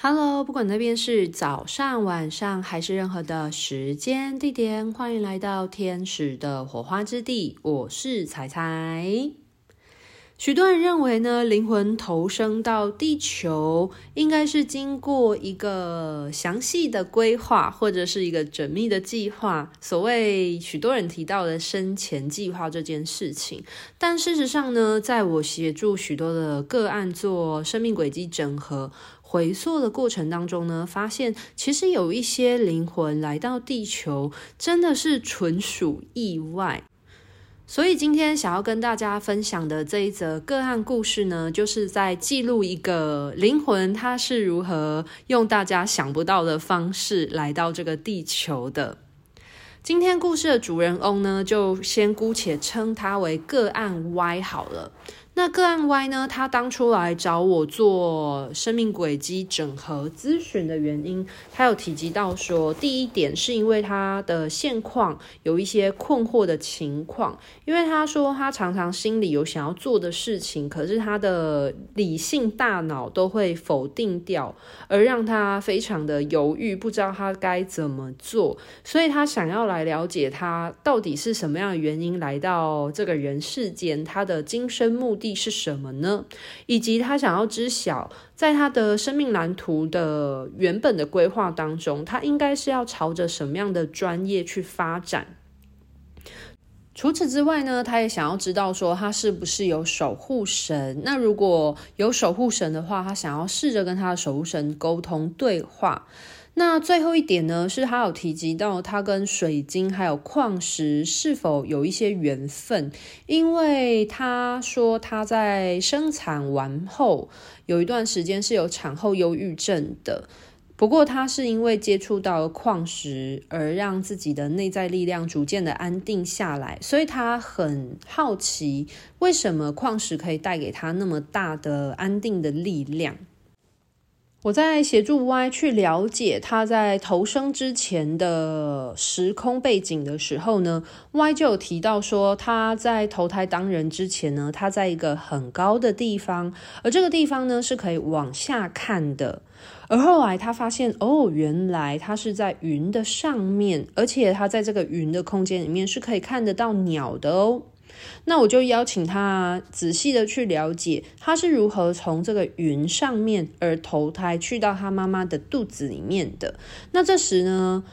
Hello，不管那边是早上、晚上还是任何的时间地点，欢迎来到天使的火花之地。我是彩彩。许多人认为呢，灵魂投生到地球，应该是经过一个详细的规划，或者是一个缜密的计划。所谓许多人提到的生前计划这件事情，但事实上呢，在我协助许多的个案做生命轨迹整合、回溯的过程当中呢，发现其实有一些灵魂来到地球，真的是纯属意外。所以今天想要跟大家分享的这一则个案故事呢，就是在记录一个灵魂，它是如何用大家想不到的方式来到这个地球的。今天故事的主人翁呢，就先姑且称他为个案 Y 好了。那个案 Y 呢，他当初来找我做生命轨迹整合咨询的原因，他有提及到说，第一点是因为他的现况有一些困惑的情况，因为他说他常常心里有想要做的事情，可是他的理性大脑都会否定掉，而让他非常的犹豫，不知道他该怎么做，所以他想要来了解他到底是什么样的原因来到这个人世间，他的今生目的是什么呢？以及他想要知晓，在他的生命蓝图的原本的规划当中，他应该是要朝着什么样的专业去发展？除此之外呢，他也想要知道说，他是不是有守护神？那如果有守护神的话，他想要试着跟他的守护神沟通对话。那最后一点呢，是他有提及到他跟水晶还有矿石是否有一些缘分，因为他说他在生产完后有一段时间是有产后忧郁症的，不过他是因为接触到了矿石而让自己的内在力量逐渐的安定下来，所以他很好奇为什么矿石可以带给他那么大的安定的力量。我在协助 Y 去了解他在投生之前的时空背景的时候呢，Y 就有提到说他在投胎当人之前呢，他在一个很高的地方，而这个地方呢是可以往下看的。而后来他发现，哦，原来他是在云的上面，而且他在这个云的空间里面是可以看得到鸟的哦。那我就邀请他仔细的去了解，他是如何从这个云上面而投胎去到他妈妈的肚子里面的。那这时呢，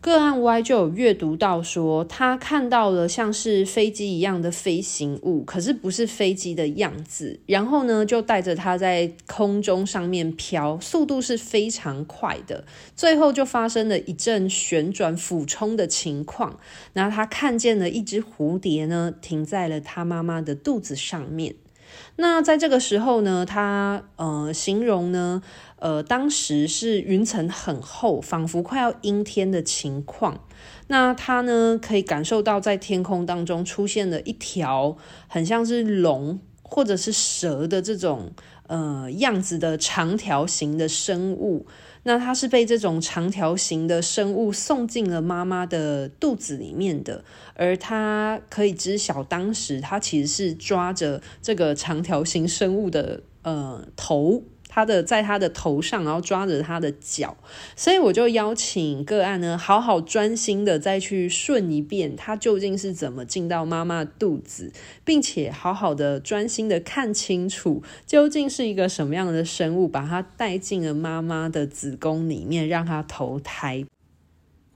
个案 Y 就有阅读到说，他看到了像是飞机一样的飞行物，可是不是飞机的样子。然后呢，就带着他在空中上面飘，速度是非常快的。最后就发生了一阵旋转俯冲的情况。那他看见了一只蝴蝶呢，停在了他妈妈的肚子上面。那在这个时候呢，他呃形容呢。呃，当时是云层很厚，仿佛快要阴天的情况。那他呢，可以感受到在天空当中出现了一条很像是龙或者是蛇的这种呃样子的长条形的生物。那它是被这种长条形的生物送进了妈妈的肚子里面的，而它可以知晓，当时它其实是抓着这个长条形生物的呃头。他的在他的头上，然后抓着他的脚，所以我就邀请个案呢，好好专心的再去顺一遍，他究竟是怎么进到妈妈肚子，并且好好的专心的看清楚，究竟是一个什么样的生物，把他带进了妈妈的子宫里面，让他投胎。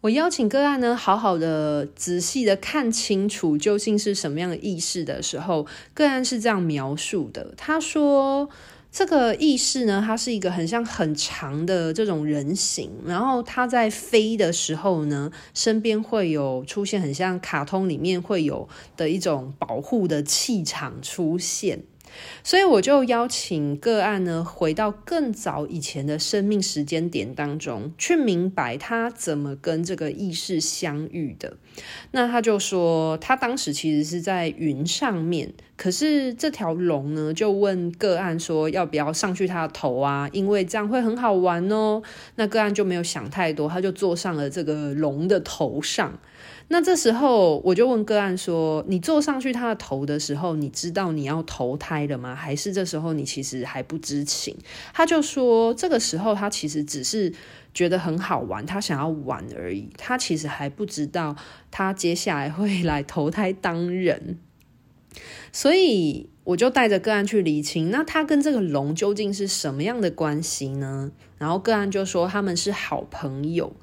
我邀请个案呢，好好的仔细的看清楚，究竟是什么样的意识的时候，个案是这样描述的，他说。这个意识呢，它是一个很像很长的这种人形，然后它在飞的时候呢，身边会有出现很像卡通里面会有的一种保护的气场出现。所以我就邀请个案呢，回到更早以前的生命时间点当中，去明白他怎么跟这个意识相遇的。那他就说，他当时其实是在云上面，可是这条龙呢，就问个案说要不要上去他的头啊？因为这样会很好玩哦。那个案就没有想太多，他就坐上了这个龙的头上。那这时候我就问个案说：“你坐上去他的头的时候，你知道你要投胎了吗？还是这时候你其实还不知情？”他就说：“这个时候他其实只是觉得很好玩，他想要玩而已。他其实还不知道他接下来会来投胎当人。”所以我就带着个案去厘清，那他跟这个龙究竟是什么样的关系呢？然后个案就说他们是好朋友。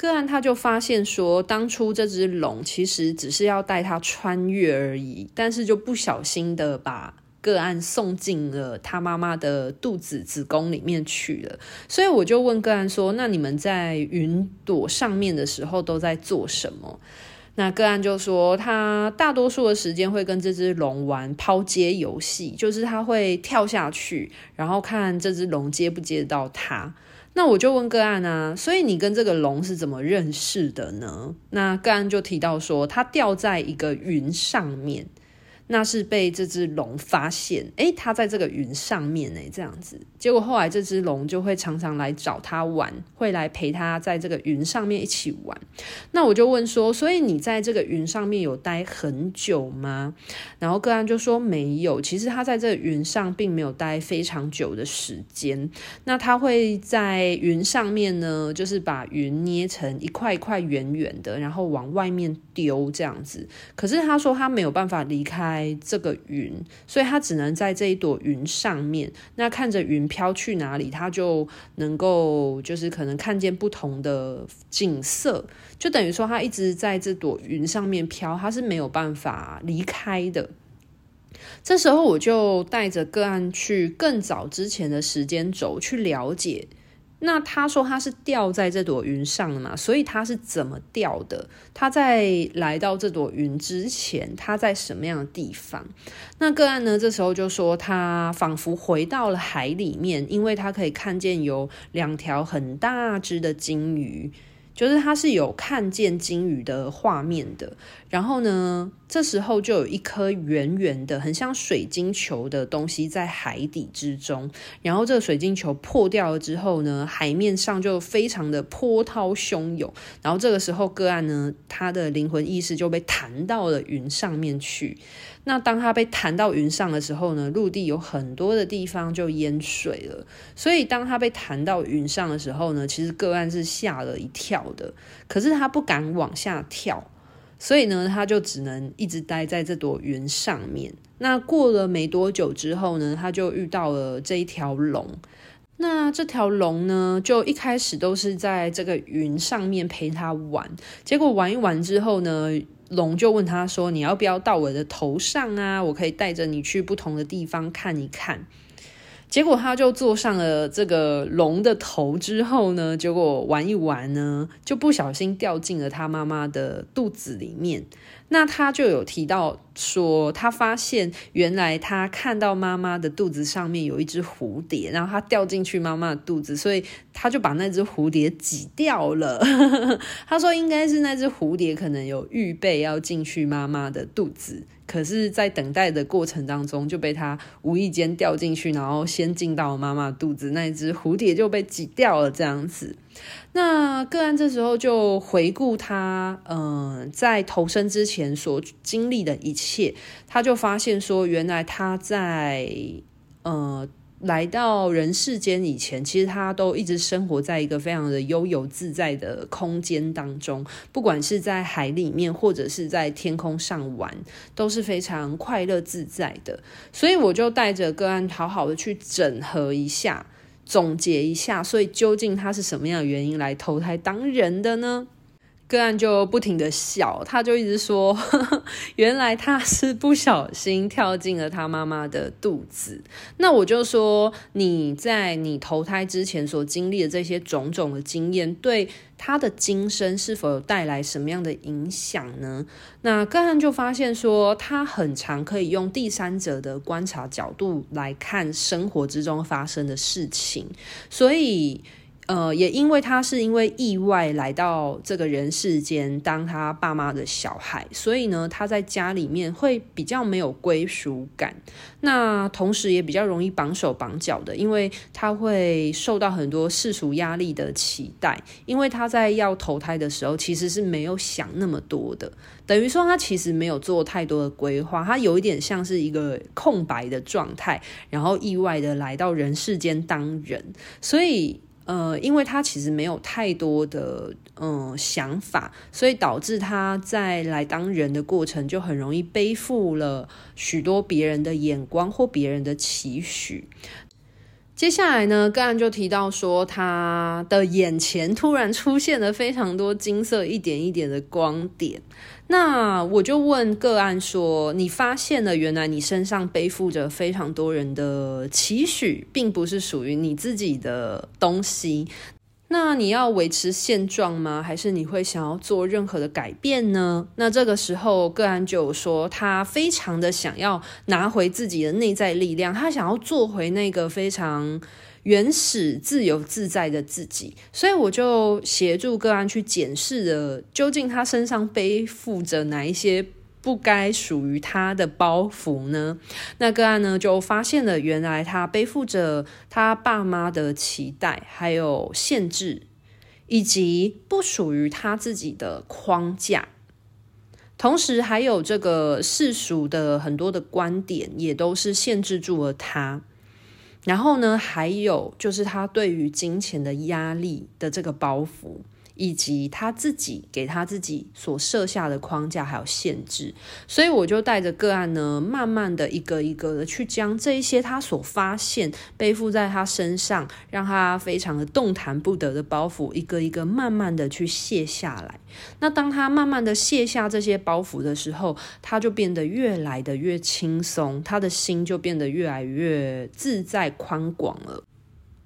个案他就发现说，当初这只龙其实只是要带他穿越而已，但是就不小心的把个案送进了他妈妈的肚子子宫里面去了。所以我就问个案说：“那你们在云朵上面的时候都在做什么？”那个案就说，他大多数的时间会跟这只龙玩抛接游戏，就是他会跳下去，然后看这只龙接不接到他。那我就问个案啊，所以你跟这个龙是怎么认识的呢？那个案就提到说，他掉在一个云上面。那是被这只龙发现，诶，它在这个云上面诶，这样子。结果后来这只龙就会常常来找他玩，会来陪他在这个云上面一起玩。那我就问说，所以你在这个云上面有待很久吗？然后个案就说没有，其实他在这个云上并没有待非常久的时间。那他会在云上面呢，就是把云捏成一块一块圆圆的，然后往外面丢这样子。可是他说他没有办法离开。这个云，所以他只能在这一朵云上面。那看着云飘去哪里，他就能够就是可能看见不同的景色，就等于说他一直在这朵云上面飘，他是没有办法离开的。这时候我就带着个案去更早之前的时间轴去了解。那他说他是掉在这朵云上的嘛，所以他是怎么掉的？他在来到这朵云之前，他在什么样的地方？那个案呢？这时候就说他仿佛回到了海里面，因为他可以看见有两条很大只的鲸鱼。就是他是有看见鲸鱼的画面的，然后呢，这时候就有一颗圆圆的、很像水晶球的东西在海底之中，然后这个水晶球破掉了之后呢，海面上就非常的波涛汹涌，然后这个时候个案呢，他的灵魂意识就被弹到了云上面去。那当他被弹到云上的时候呢，陆地有很多的地方就淹水了。所以当他被弹到云上的时候呢，其实个案是吓了一跳的。可是他不敢往下跳，所以呢，他就只能一直待在这朵云上面。那过了没多久之后呢，他就遇到了这一条龙。那这条龙呢，就一开始都是在这个云上面陪他玩，结果玩一玩之后呢，龙就问他说：“你要不要到我的头上啊？我可以带着你去不同的地方看一看。”结果他就坐上了这个龙的头之后呢，结果玩一玩呢，就不小心掉进了他妈妈的肚子里面。那他就有提到说，他发现原来他看到妈妈的肚子上面有一只蝴蝶，然后他掉进去妈妈的肚子，所以他就把那只蝴蝶挤掉了。他说应该是那只蝴蝶可能有预备要进去妈妈的肚子。可是，在等待的过程当中，就被他无意间掉进去，然后先进到妈妈肚子，那一只蝴蝶就被挤掉了。这样子，那个案这时候就回顾他，嗯、在投生之前所经历的一切，他就发现说，原来他在，呃。来到人世间以前，其实他都一直生活在一个非常的悠游自在的空间当中，不管是在海里面，或者是在天空上玩，都是非常快乐自在的。所以我就带着个案，好好的去整合一下，总结一下，所以究竟他是什么样的原因来投胎当人的呢？个案就不停的笑，他就一直说，原来他是不小心跳进了他妈妈的肚子。那我就说，你在你投胎之前所经历的这些种种的经验，对他的今生是否有带来什么样的影响呢？那个案就发现说，他很常可以用第三者的观察角度来看生活之中发生的事情，所以。呃，也因为他是因为意外来到这个人世间当他爸妈的小孩，所以呢，他在家里面会比较没有归属感。那同时也比较容易绑手绑脚的，因为他会受到很多世俗压力的期待。因为他在要投胎的时候，其实是没有想那么多的，等于说他其实没有做太多的规划，他有一点像是一个空白的状态，然后意外的来到人世间当人，所以。呃，因为他其实没有太多的嗯、想法，所以导致他在来当人的过程就很容易背负了许多别人的眼光或别人的期许。接下来呢，个案就提到说，他的眼前突然出现了非常多金色一点一点的光点。那我就问个案说：“你发现了，原来你身上背负着非常多人的期许，并不是属于你自己的东西。那你要维持现状吗？还是你会想要做任何的改变呢？”那这个时候，个案就说，他非常的想要拿回自己的内在力量，他想要做回那个非常。原始自由自在的自己，所以我就协助个案去检视了，究竟他身上背负着哪一些不该属于他的包袱呢？那个案呢，就发现了，原来他背负着他爸妈的期待，还有限制，以及不属于他自己的框架，同时还有这个世俗的很多的观点，也都是限制住了他。然后呢，还有就是他对于金钱的压力的这个包袱。以及他自己给他自己所设下的框架还有限制，所以我就带着个案呢，慢慢的一个一个的去将这一些他所发现背负在他身上，让他非常的动弹不得的包袱，一个一个慢慢的去卸下来。那当他慢慢的卸下这些包袱的时候，他就变得越来的越轻松，他的心就变得越来越自在宽广了。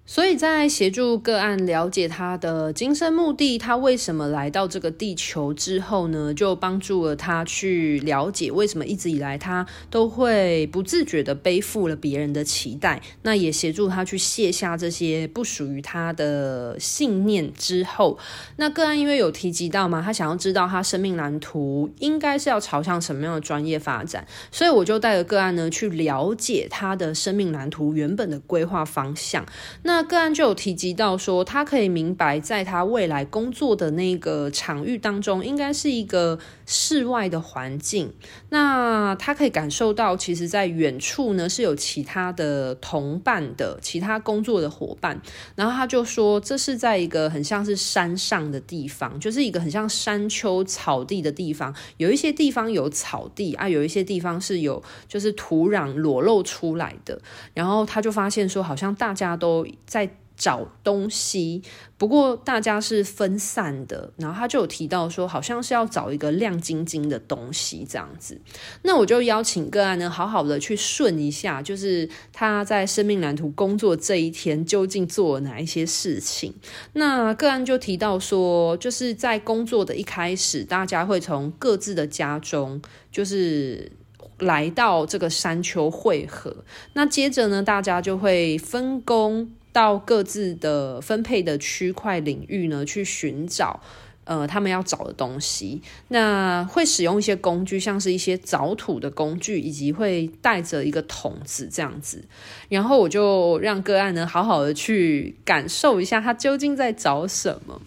所以在协助个案了解他的今生目的，他为什么来到这个地球之后呢，就帮助了他去了解为什么一直以来他都会不自觉的背负了别人的期待。那也协助他去卸下这些不属于他的信念之后，那个案因为有提及到嘛，他想要知道他生命蓝图应该是要朝向什么样的专业发展，所以我就带着个案呢去了解他的生命蓝图原本的规划方向。那那个案就有提及到说，他可以明白，在他未来工作的那个场域当中，应该是一个室外的环境。那他可以感受到，其实，在远处呢是有其他的同伴的，其他工作的伙伴。然后他就说，这是在一个很像是山上的地方，就是一个很像山丘草地的地方。有一些地方有草地啊，有一些地方是有就是土壤裸露出来的。然后他就发现说，好像大家都。在找东西，不过大家是分散的。然后他就有提到说，好像是要找一个亮晶晶的东西这样子。那我就邀请个案呢，好好的去顺一下，就是他在生命蓝图工作这一天究竟做了哪一些事情。那个案就提到说，就是在工作的一开始，大家会从各自的家中，就是来到这个山丘汇合。那接着呢，大家就会分工。到各自的分配的区块领域呢，去寻找呃他们要找的东西。那会使用一些工具，像是一些凿土的工具，以及会带着一个桶子这样子。然后我就让个案呢，好好的去感受一下他究竟在找什么。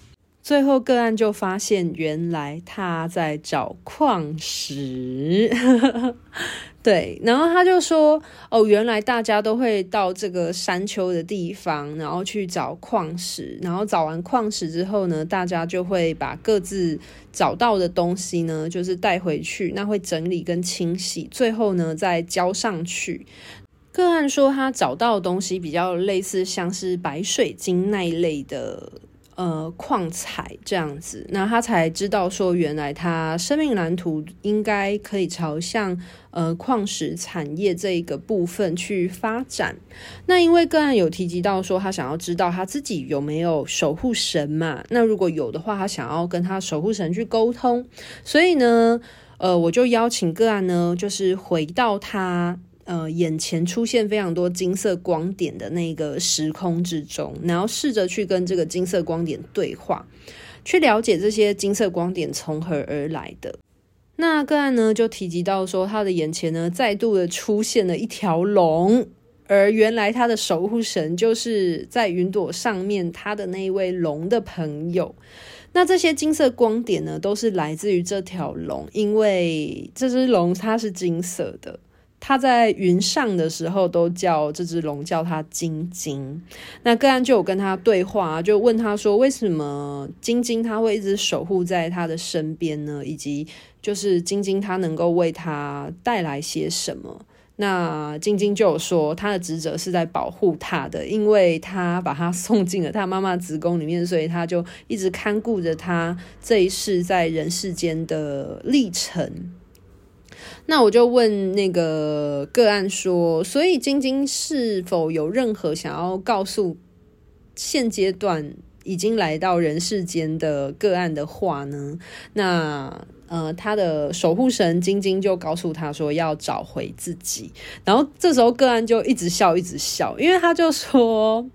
最后个案就发现，原来他在找矿石。对，然后他就说：“哦，原来大家都会到这个山丘的地方，然后去找矿石。然后找完矿石之后呢，大家就会把各自找到的东西呢，就是带回去，那会整理跟清洗，最后呢再交上去。”个案说他找到的东西比较类似像是白水晶那一类的。呃，矿材这样子，那他才知道说，原来他生命蓝图应该可以朝向呃矿石产业这一个部分去发展。那因为个案有提及到说，他想要知道他自己有没有守护神嘛？那如果有的话，他想要跟他守护神去沟通。所以呢，呃，我就邀请个案呢，就是回到他。呃眼前出现非常多金色光点的那个时空之中，然后试着去跟这个金色光点对话，去了解这些金色光点从何而来的。那个案呢，就提及到说，他的眼前呢再度的出现了一条龙，而原来他的守护神就是在云朵上面他的那一位龙的朋友。那这些金色光点呢，都是来自于这条龙，因为这只龙它是金色的。他在云上的时候，都叫这只龙叫他晶晶。那个案就有跟他对话，就问他说：“为什么晶晶他会一直守护在他的身边呢？以及就是晶晶他能够为他带来些什么？”那晶晶就有说，他的职责是在保护他的，因为他把他送进了他妈妈子宫里面，所以他就一直看顾着他这一世在人世间的历程。那我就问那个个案说，所以晶晶是否有任何想要告诉现阶段已经来到人世间的个案的话呢？那呃，他的守护神晶晶就告诉他说要找回自己，然后这时候个案就一直笑，一直笑，因为他就说。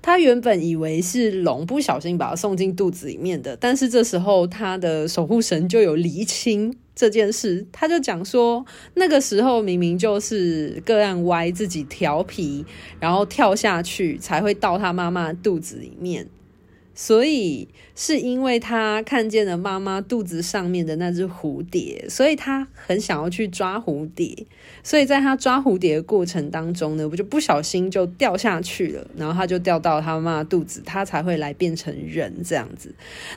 他原本以为是龙不小心把他送进肚子里面的，但是这时候他的守护神就有厘清这件事，他就讲说，那个时候明明就是个案歪自己调皮，然后跳下去才会到他妈妈肚子里面。所以是因为他看见了妈妈肚子上面的那只蝴蝶，所以他很想要去抓蝴蝶。所以在他抓蝴蝶的过程当中呢，我就不小心就掉下去了，然后他就掉到他妈妈肚子，他才会来变成人这样子。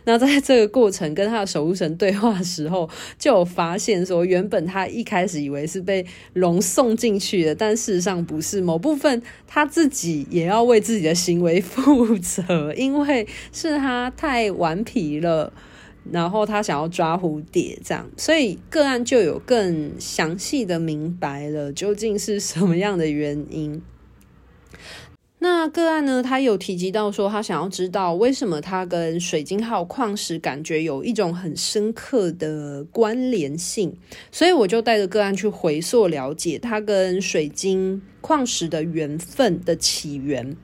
那在这个过程跟他的守护神对话的时候，就有发现说，原本他一开始以为是被龙送进去的，但事实上不是，某部分他自己也要为自己的行为负责，因为。是他太顽皮了，然后他想要抓蝴蝶，这样，所以个案就有更详细的明白了究竟是什么样的原因。那个案呢，他有提及到说，他想要知道为什么他跟水晶号矿石感觉有一种很深刻的关联性，所以我就带着个案去回溯了解他跟水晶矿石的缘分的起源。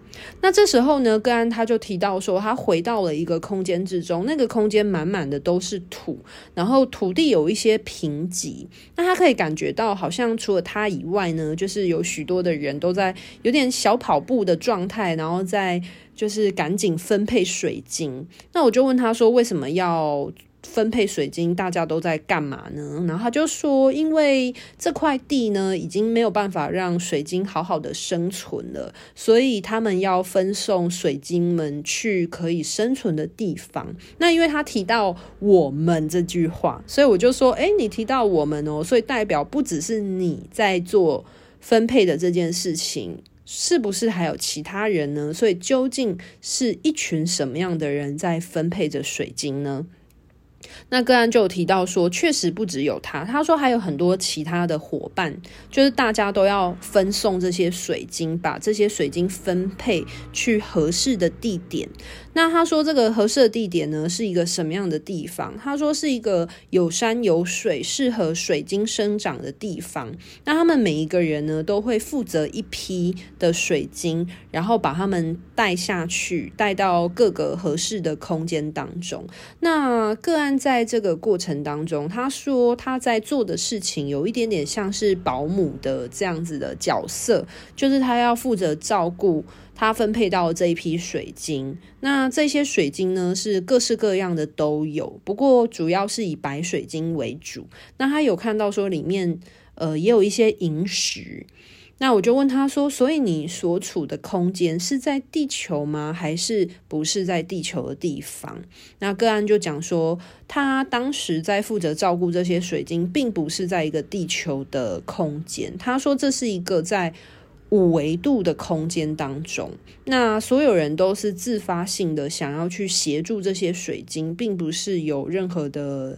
那这时候呢，个案他就提到说，他回到了一个空间之中，那个空间满满的都是土，然后土地有一些贫瘠。那他可以感觉到，好像除了他以外呢，就是有许多的人都在有点小跑步的状态，然后在就是赶紧分配水晶。那我就问他说，为什么要分配水晶，大家都在干嘛呢？然后他就说，因为这块地呢，已经没有办法让水晶好好的生存了，所以他们要分送水晶们去可以生存的地方。那因为他提到“我们”这句话，所以我就说，诶，你提到我们哦，所以代表不只是你在做分配的这件事情，是不是还有其他人呢？所以究竟是一群什么样的人在分配着水晶呢？那个案就有提到说，确实不只有他，他说还有很多其他的伙伴，就是大家都要分送这些水晶，把这些水晶分配去合适的地点。那他说这个合适的地点呢，是一个什么样的地方？他说是一个有山有水，适合水晶生长的地方。那他们每一个人呢，都会负责一批的水晶，然后把他们带下去，带到各个合适的空间当中。那个案在这个过程当中，他说他在做的事情有一点点像是保姆的这样子的角色，就是他要负责照顾。他分配到这一批水晶，那这些水晶呢，是各式各样的都有，不过主要是以白水晶为主。那他有看到说里面呃也有一些萤石，那我就问他说，所以你所处的空间是在地球吗？还是不是在地球的地方？那个案就讲说，他当时在负责照顾这些水晶，并不是在一个地球的空间。他说这是一个在。五维度的空间当中，那所有人都是自发性的想要去协助这些水晶，并不是有任何的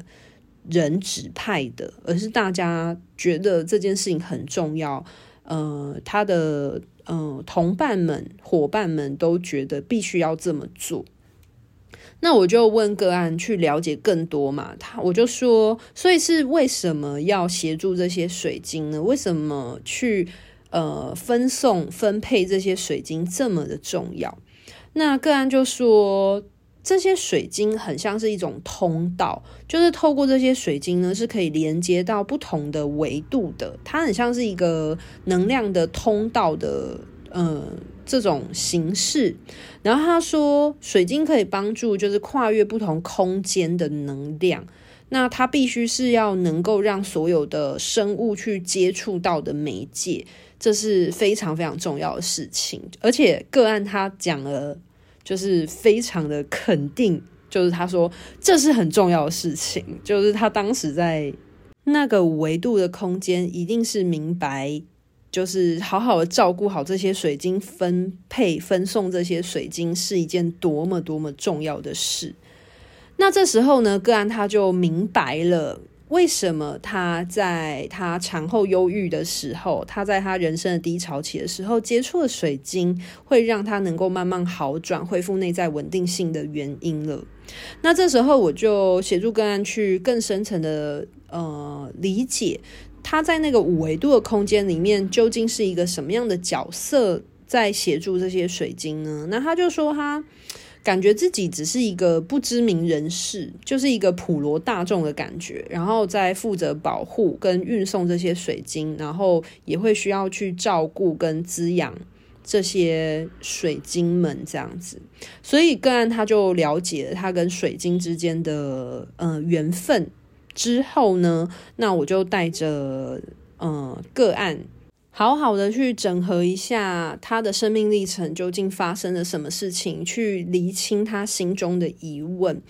人指派的，而是大家觉得这件事情很重要。呃，他的呃同伴们、伙伴们都觉得必须要这么做。那我就问个案去了解更多嘛，他我就说，所以是为什么要协助这些水晶呢？为什么去呃分送分配这些水晶这么的重要？那个案就说，这些水晶很像是一种通道，就是透过这些水晶呢，是可以连接到不同的维度的，它很像是一个能量的通道的，呃。这种形式，然后他说，水晶可以帮助，就是跨越不同空间的能量。那它必须是要能够让所有的生物去接触到的媒介，这是非常非常重要的事情。而且个案他讲了，就是非常的肯定，就是他说这是很重要的事情，就是他当时在那个维度的空间，一定是明白。就是好好的照顾好这些水晶，分配分送这些水晶是一件多么多么重要的事。那这时候呢，个案他就明白了为什么他在他产后忧郁的时候，他在他人生的低潮期的时候接触了水晶，会让他能够慢慢好转，恢复内在稳定性的原因了。那这时候我就协助个案去更深层的呃理解。他在那个五维度的空间里面，究竟是一个什么样的角色在协助这些水晶呢？那他就说，他感觉自己只是一个不知名人士，就是一个普罗大众的感觉，然后在负责保护跟运送这些水晶，然后也会需要去照顾跟滋养这些水晶们这样子。所以个案他就了解了他跟水晶之间的呃缘分。之后呢，那我就带着嗯个案，好好的去整合一下他的生命历程，究竟发生了什么事情，去厘清他心中的疑问。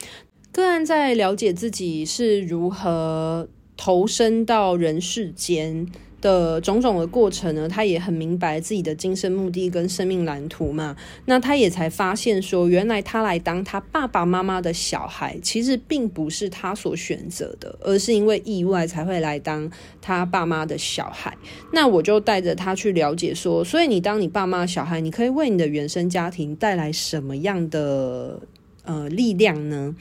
个案在了解自己是如何投身到人世间的种种的过程呢，他也很明白自己的今生目的跟生命蓝图嘛。那他也才发现说，原来他来当他爸爸妈妈的小孩，其实并不是他所选择的，而是因为意外才会来当他爸妈的小孩。那我就带着他去了解说，所以你当你爸妈的小孩，你可以为你的原生家庭带来什么样的呃力量呢？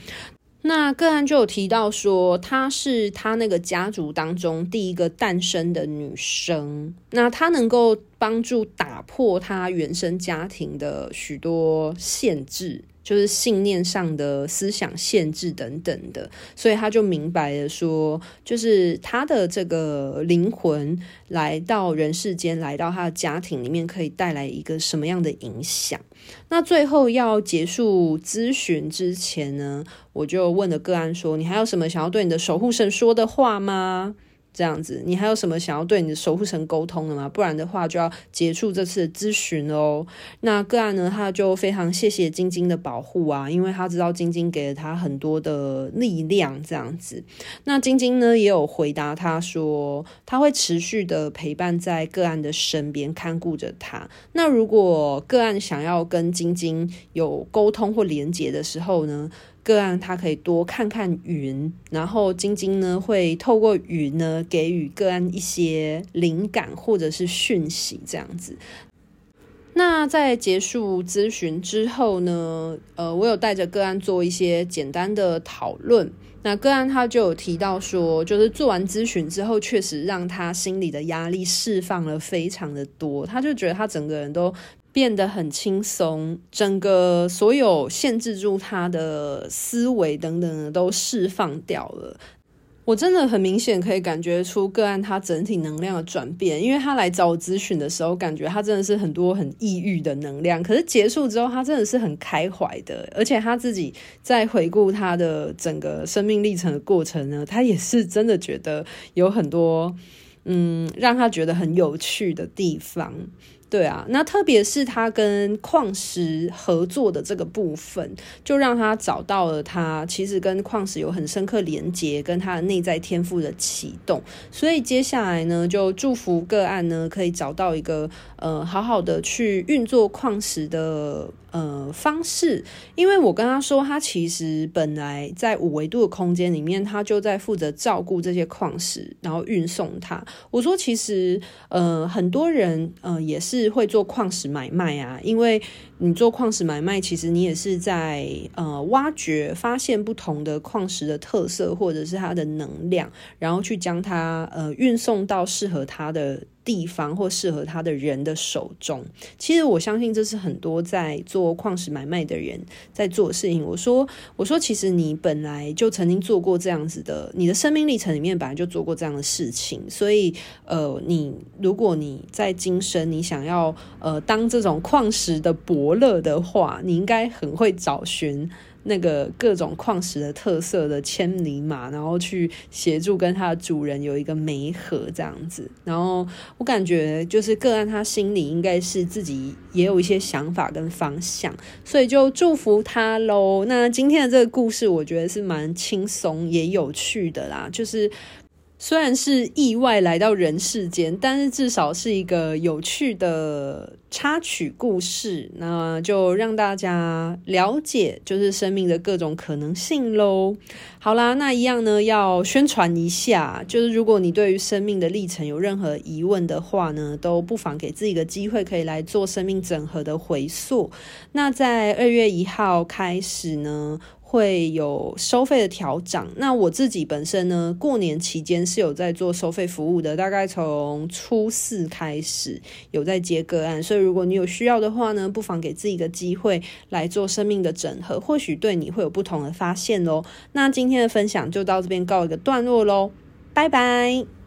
那个案就有提到说，她是她那个家族当中第一个诞生的女生，那她能够帮助打破她原生家庭的许多限制。就是信念上的思想限制等等的，所以他就明白了说，就是他的这个灵魂来到人世间，来到他的家庭里面，可以带来一个什么样的影响。那最后要结束咨询之前呢，我就问了个案说：“你还有什么想要对你的守护神说的话吗？”这样子，你还有什么想要对你的守护神沟通的吗？不然的话，就要结束这次的咨询哦。那个案呢，他就非常谢谢晶晶的保护啊，因为他知道晶晶给了他很多的力量。这样子，那晶晶呢也有回答他说，他会持续的陪伴在个案的身边，看顾着他。那如果个案想要跟晶晶有沟通或连接的时候呢，个案他可以多看看云，然后晶晶呢会透过云呢给予个案一些灵感或者是讯息，这样子。那在结束咨询之后呢，呃，我有带着个案做一些简单的讨论。那个案他就有提到说，就是做完咨询之后，确实让他心里的压力释放了非常的多，他就觉得他整个人都。变得很轻松，整个所有限制住他的思维等等的都释放掉了。我真的很明显可以感觉出个案他整体能量的转变，因为他来找我咨询的时候，感觉他真的是很多很抑郁的能量。可是结束之后，他真的是很开怀的，而且他自己在回顾他的整个生命历程的过程呢，他也是真的觉得有很多嗯，让他觉得很有趣的地方。对啊，那特别是他跟矿石合作的这个部分，就让他找到了他其实跟矿石有很深刻连接，跟他的内在天赋的启动。所以接下来呢，就祝福个案呢可以找到一个呃好好的去运作矿石的。呃，方式，因为我跟他说，他其实本来在五维度的空间里面，他就在负责照顾这些矿石，然后运送它。我说，其实呃，很多人呃也是会做矿石买卖啊，因为你做矿石买卖，其实你也是在呃挖掘、发现不同的矿石的特色或者是它的能量，然后去将它呃运送到适合它的地方或适合他的人的手中，其实我相信这是很多在做矿石买卖的人在做的事情。我说，我说，其实你本来就曾经做过这样子的，你的生命历程里面本来就做过这样的事情，所以，呃，你如果你在今生你想要呃当这种矿石的伯乐的话，你应该很会找寻。那个各种矿石的特色的千里马，然后去协助跟它的主人有一个媒合这样子，然后我感觉就是个案他心里应该是自己也有一些想法跟方向，所以就祝福他喽。那今天的这个故事，我觉得是蛮轻松也有趣的啦，就是。虽然是意外来到人世间，但是至少是一个有趣的插曲故事，那就让大家了解就是生命的各种可能性喽。好啦，那一样呢，要宣传一下，就是如果你对于生命的历程有任何疑问的话呢，都不妨给自己一个机会，可以来做生命整合的回溯。那在二月一号开始呢，会有收费的调整。那我自己本身呢，过年期间是有在做收费服务的，大概从初四开始有在接个案，所以如果你有需要的话呢，不妨给自己一个机会来做生命的整合，或许对你会有不同的发现哦。那今天的分享就到这边告一个段落喽，拜拜。